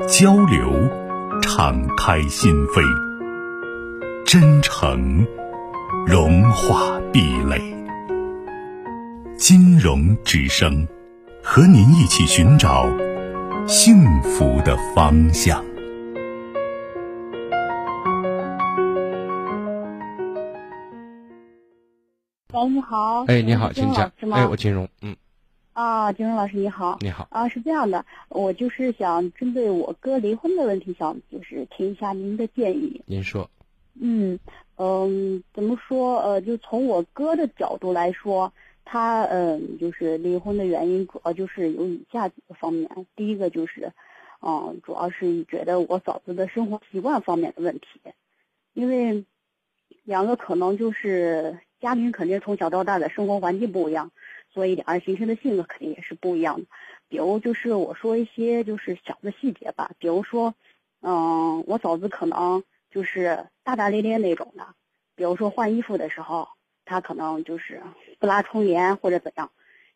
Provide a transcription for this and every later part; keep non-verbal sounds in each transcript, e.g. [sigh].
交流，敞开心扉；真诚，融化壁垒。金融之声，和您一起寻找幸福的方向。喂，你好。哎，你好，请讲。哎，我金融，嗯。啊，金荣老师你好，你好啊，是这样的，我就是想针对我哥离婚的问题，想就是听一下您的建议。您说，嗯嗯，怎么说？呃，就从我哥的角度来说，他嗯，就是离婚的原因主要就是有以下几个方面。第一个就是，嗯，主要是觉得我嫂子的生活习惯方面的问题，因为两个可能就是家庭肯定从小到大的生活环境不一样。所以两人形成的性格肯定也是不一样的，比如就是我说一些就是小的细节吧，比如说，嗯，我嫂子可能就是大大咧咧那种的，比如说换衣服的时候，她可能就是不拉窗帘或者怎样，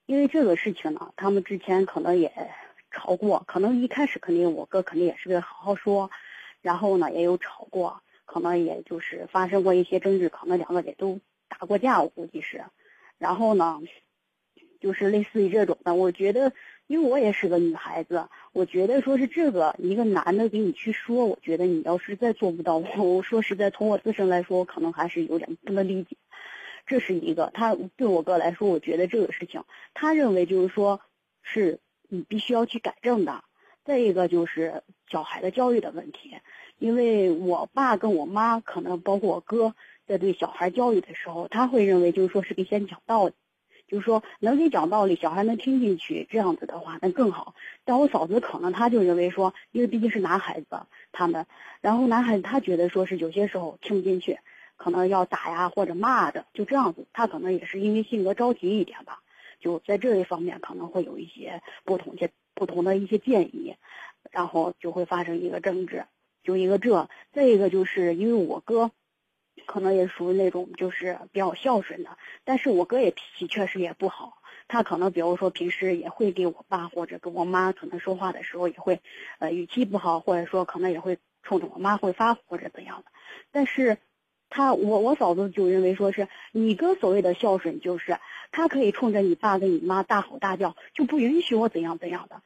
因为这个事情呢，他们之前可能也吵过，可能一开始肯定我哥肯定也是个好好说，然后呢也有吵过，可能也就是发生过一些争执，可能两个也都打过架，我估计是，然后呢。就是类似于这种的，我觉得，因为我也是个女孩子，我觉得说是这个一个男的给你去说，我觉得你要实在做不到，我 [laughs] 我说实在从我自身来说，我可能还是有点不能理解。这是一个，他对我哥来说，我觉得这个事情，他认为就是说，是你必须要去改正的。再一个就是小孩的教育的问题，因为我爸跟我妈，可能包括我哥，在对小孩教育的时候，他会认为就是说是给先讲道理。就是说，能给讲道理，小孩能听进去，这样子的话，那更好。但我嫂子可能他就认为说，因为毕竟是男孩子，他们，然后男孩子他觉得说是有些时候听不进去，可能要打呀或者骂的，就这样子。他可能也是因为性格着急一点吧，就在这一方面可能会有一些不同些不同的一些建议，然后就会发生一个争执，就一个这。再一个就是因为我哥。可能也属于那种就是比较孝顺的，但是我哥也脾气确实也不好。他可能比如说平时也会给我爸或者跟我妈可能说话的时候也会，呃语气不好，或者说可能也会冲着我妈会发火或者怎样的。但是，他我我嫂子就认为说是你哥所谓的孝顺，就是他可以冲着你爸跟你妈大吼大叫，就不允许我怎样怎样的。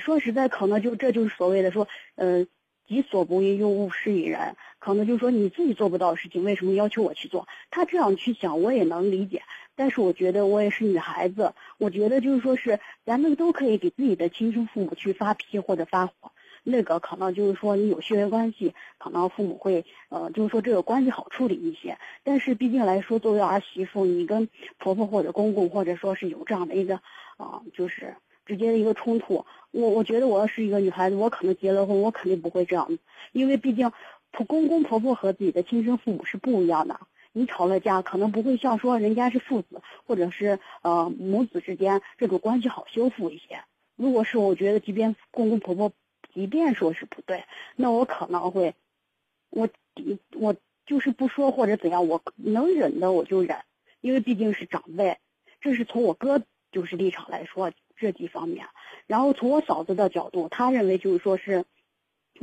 说实在，可能就这就是所谓的说，呃。己所不欲，勿施于人。可能就是说你自己做不到的事情，为什么要求我去做？他这样去想，我也能理解。但是我觉得我也是女孩子，我觉得就是说是咱们都可以给自己的亲生父母去发脾气或者发火。那个可能就是说你有血缘关系，可能父母会呃，就是说这个关系好处理一些。但是毕竟来说，作为儿媳妇，你跟婆婆或者公公，或者说是有这样的一个啊，就是。直接的一个冲突，我我觉得我要是一个女孩子，我可能结了婚，我肯定不会这样，因为毕竟，公公婆婆和自己的亲生父母是不一样的。你吵了架，可能不会像说人家是父子或者是呃母子之间这种关系好修复一些。如果是我觉得，即便公公婆婆，即便说是不对，那我可能会，我我就是不说或者怎样，我能忍的我就忍，因为毕竟是长辈。这是从我哥就是立场来说。这几方面，然后从我嫂子的角度，她认为就是说是，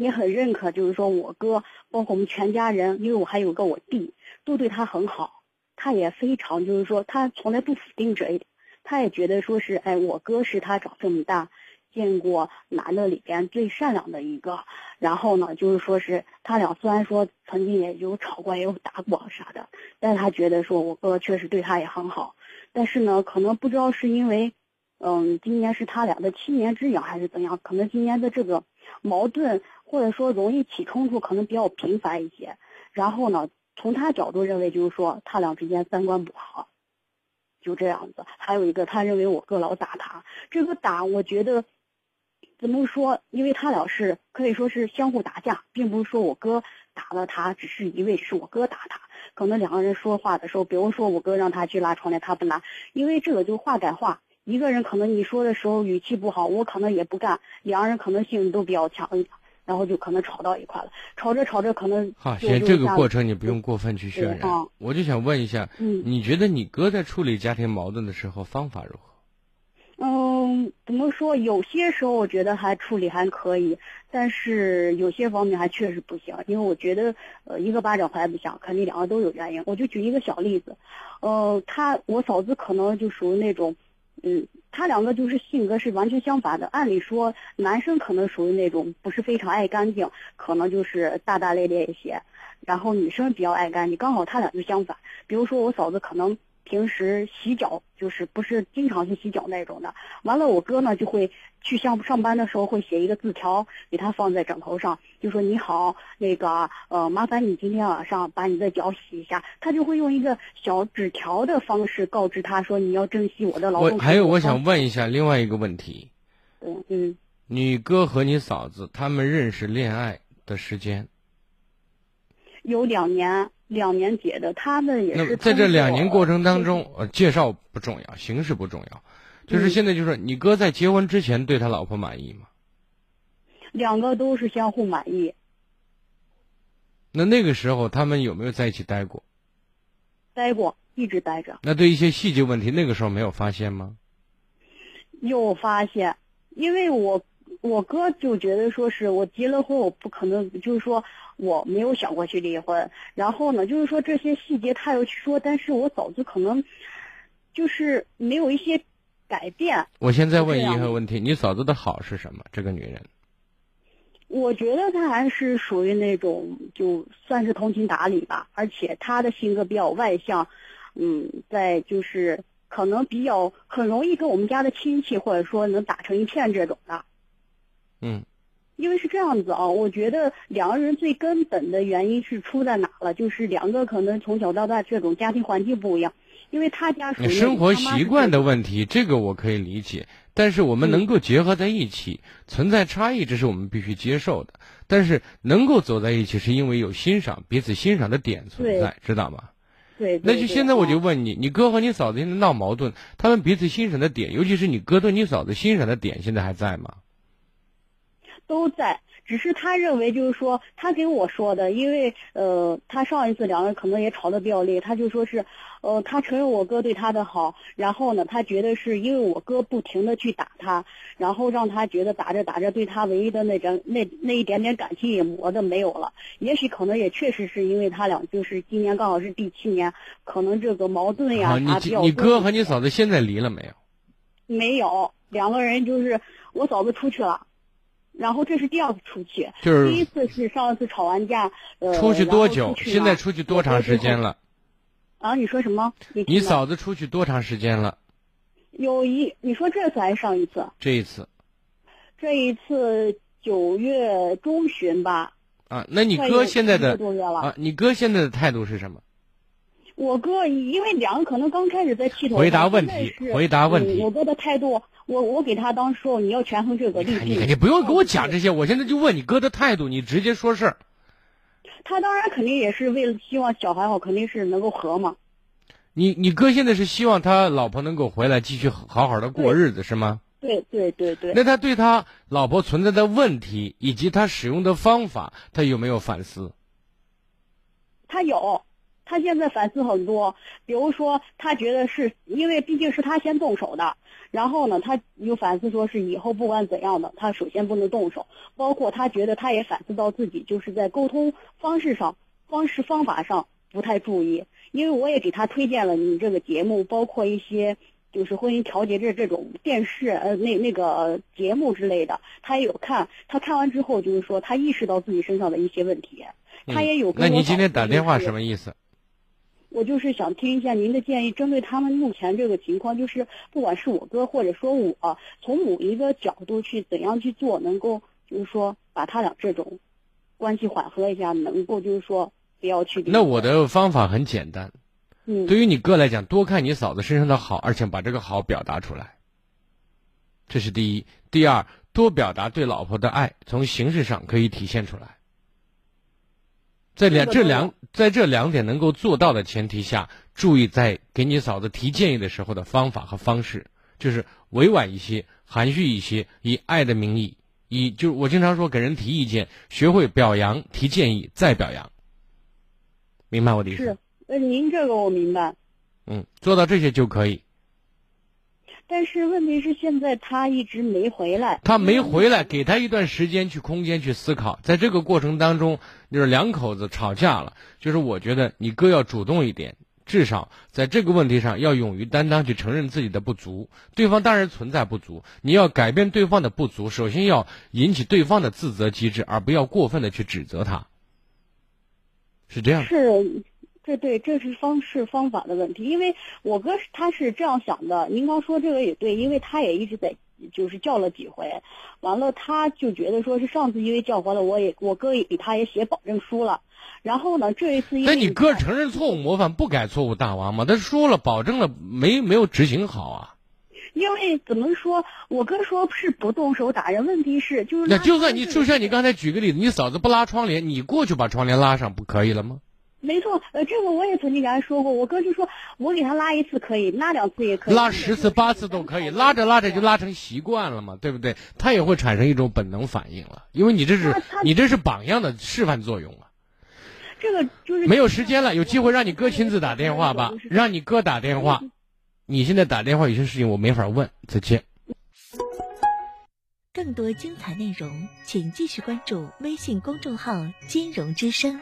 也很认可，就是说我哥，包括我们全家人，因为我还有个我弟，都对他很好，他也非常就是说，他从来不否定这一点，他也觉得说是，哎，我哥是他长这么大见过男的里边最善良的一个，然后呢，就是说是他俩虽然说曾经也有吵过，也有打过啥的，但他觉得说我哥确实对他也很好，但是呢，可能不知道是因为。嗯，今年是他俩的七年之痒还是怎样？可能今年的这个矛盾或者说容易起冲突，可能比较频繁一些。然后呢，从他角度认为就是说他俩之间三观不好，就这样子。还有一个，他认为我哥老打他，这个打我觉得怎么说？因为他俩是可以说是相互打架，并不是说我哥打了他，只是一味是我哥打他。可能两个人说话的时候，比如说我哥让他去拉窗帘，他不拉，因为这个就话改话。一个人可能你说的时候语气不好，我可能也不干，两个人可能性都比较强一点，然后就可能吵到一块了。吵着吵着可能好，行，这个过程你不用过分去渲染。我就想问一下，嗯，你觉得你哥在处理家庭矛盾的时候方法如何？嗯，怎么说？有些时候我觉得还处理还可以，但是有些方面还确实不行。因为我觉得，呃，一个巴掌拍不响，肯定两个都有原因。我就举一个小例子，呃，他我嫂子可能就属于那种，嗯，他两个就是性格是完全相反的。按理说，男生可能属于那种不是非常爱干净，可能就是大大咧咧一些，然后女生比较爱干净，刚好他俩就相反。比如说我嫂子可能。平时洗脚就是不是经常去洗脚那种的，完了我哥呢就会去上上班的时候会写一个字条给他放在枕头上，就说你好，那个呃麻烦你今天晚上把你的脚洗一下，他就会用一个小纸条的方式告知他说你要珍惜我的劳动。我还有我想问一下另外一个问题，嗯嗯，你哥和你嫂子他们认识恋爱的时间有两年。两年结的，他们也是在这两年过程当中，呃，介绍不重要，形式不重要，就是现在就是你哥在结婚之前对他老婆满意吗？两个都是相互满意。那那个时候他们有没有在一起待过？待过，一直待着。那对一些细节问题，那个时候没有发现吗？有发现，因为我。我哥就觉得说是我结了婚，我不可能就是说我没有想过去离婚。然后呢，就是说这些细节他又去说，但是我嫂子可能就是没有一些改变。我现在问一个问题：你嫂子的好是什么？这个女人，我觉得她还是属于那种就算是通情达理吧，而且她的性格比较外向，嗯，在就是可能比较很容易跟我们家的亲戚或者说能打成一片这种的。嗯，因为是这样子啊，我觉得两个人最根本的原因是出在哪了？就是两个可能从小到大这种家庭环境不一样，因为他家属于生活习惯的问题，这个我可以理解。但是我们能够结合在一起，存在差异，这是我们必须接受的。但是能够走在一起，是因为有欣赏彼此欣赏的点存在，知道吗？对。那就现在我就问你，你哥和你嫂子现在闹矛盾，他们彼此欣赏的点，尤其是你哥对你嫂子欣赏的点，现在还在吗？都在，只是他认为就是说，他给我说的，因为呃，他上一次两个人可能也吵得比较烈，他就说是，呃，他承认我哥对他的好，然后呢，他觉得是因为我哥不停的去打他，然后让他觉得打着打着对他唯一的那点那那一点点感情也磨的没有了，也许可能也确实是因为他俩就是今年刚好是第七年，可能这个矛盾呀你你哥和你嫂子现在离了没有？没有，两个人就是我嫂子出去了。然后这是第二次出去，就是第一次是上一次吵完架，呃，出去多久？现在出去多长时间了？啊，你说什么？你嫂子出去多长时间了？有一，你说这次还是上一次？这一次。这一次九月中旬吧。啊，那你哥现在的啊，你哥现在的态度是什么？我哥因为两个可能刚开始在气头，回答问题，回答问题。我哥的态度，我我给他当说你要权衡这个利弊。你不用跟我讲这些，我现在就问你哥的态度，你直接说事儿。他当然肯定也是为了希望小孩好，肯定是能够和嘛。你你哥现在是希望他老婆能够回来继续好好的过日子是吗？对对对对。那他对他老婆存在的问题以及他使用的方法，他有没有反思？他有。他现在反思很多，比如说他觉得是因为毕竟是他先动手的，然后呢，他又反思说是以后不管怎样的，他首先不能动手。包括他觉得他也反思到自己就是在沟通方式上、方式方法上不太注意。因为我也给他推荐了你这个节目，包括一些就是婚姻调节这这种电视呃那那个节目之类的，他也有看。他看完之后就是说他意识到自己身上的一些问题，他也有。那你今天打电话什么意思？我就是想听一下您的建议，针对他们目前这个情况，就是不管是我哥或者说我，从某一个角度去怎样去做，能够就是说把他俩这种关系缓和一下，能够就是说不要去。那我的方法很简单，嗯，对于你哥来讲，多看你嫂子身上的好，而且把这个好表达出来，这是第一。第二，多表达对老婆的爱，从形式上可以体现出来。在两这两在这两点能够做到的前提下，注意在给你嫂子提建议的时候的方法和方式，就是委婉一些、含蓄一些，以爱的名义，以就是我经常说给人提意见，学会表扬、提建议，再表扬。明白我的意思？是，那，您这个我明白。嗯，做到这些就可以。但是问题是，现在他一直没回来。他没回来，给他一段时间去空间去思考。在这个过程当中，就是两口子吵架了。就是我觉得你哥要主动一点，至少在这个问题上要勇于担当，去承认自己的不足。对方当然存在不足，你要改变对方的不足，首先要引起对方的自责机制，而不要过分的去指责他。是这样。是。这对，这是方式方法的问题。因为我哥他是这样想的，您刚说这个也对，因为他也一直在，就是叫了几回，完了他就觉得说是上次因为叫回了，我也我哥也给他也写保证书了，然后呢这一次，那你哥承认错误模范不改错误大王吗？他说了保证了，没没有执行好啊？因为怎么说，我哥说是不动手打人，问题是就是那就算你就像你刚才举个例子，你嫂子不拉窗帘，你过去把窗帘拉上不可以了吗？没错，呃，这个我也曾经给他说过。我哥就说，我给他拉一次可以，拉两次也可以，拉十次八次都可以，拉着拉着就拉成习惯了嘛，对不对？他也会产生一种本能反应了，因为你这是你这是榜样的示范作用啊。这个就是没有时间了，有机会让你哥亲自打电话吧，让你哥打电话。你现在打电话有些事情我没法问，再见。更多精彩内容，请继续关注微信公众号“金融之声”。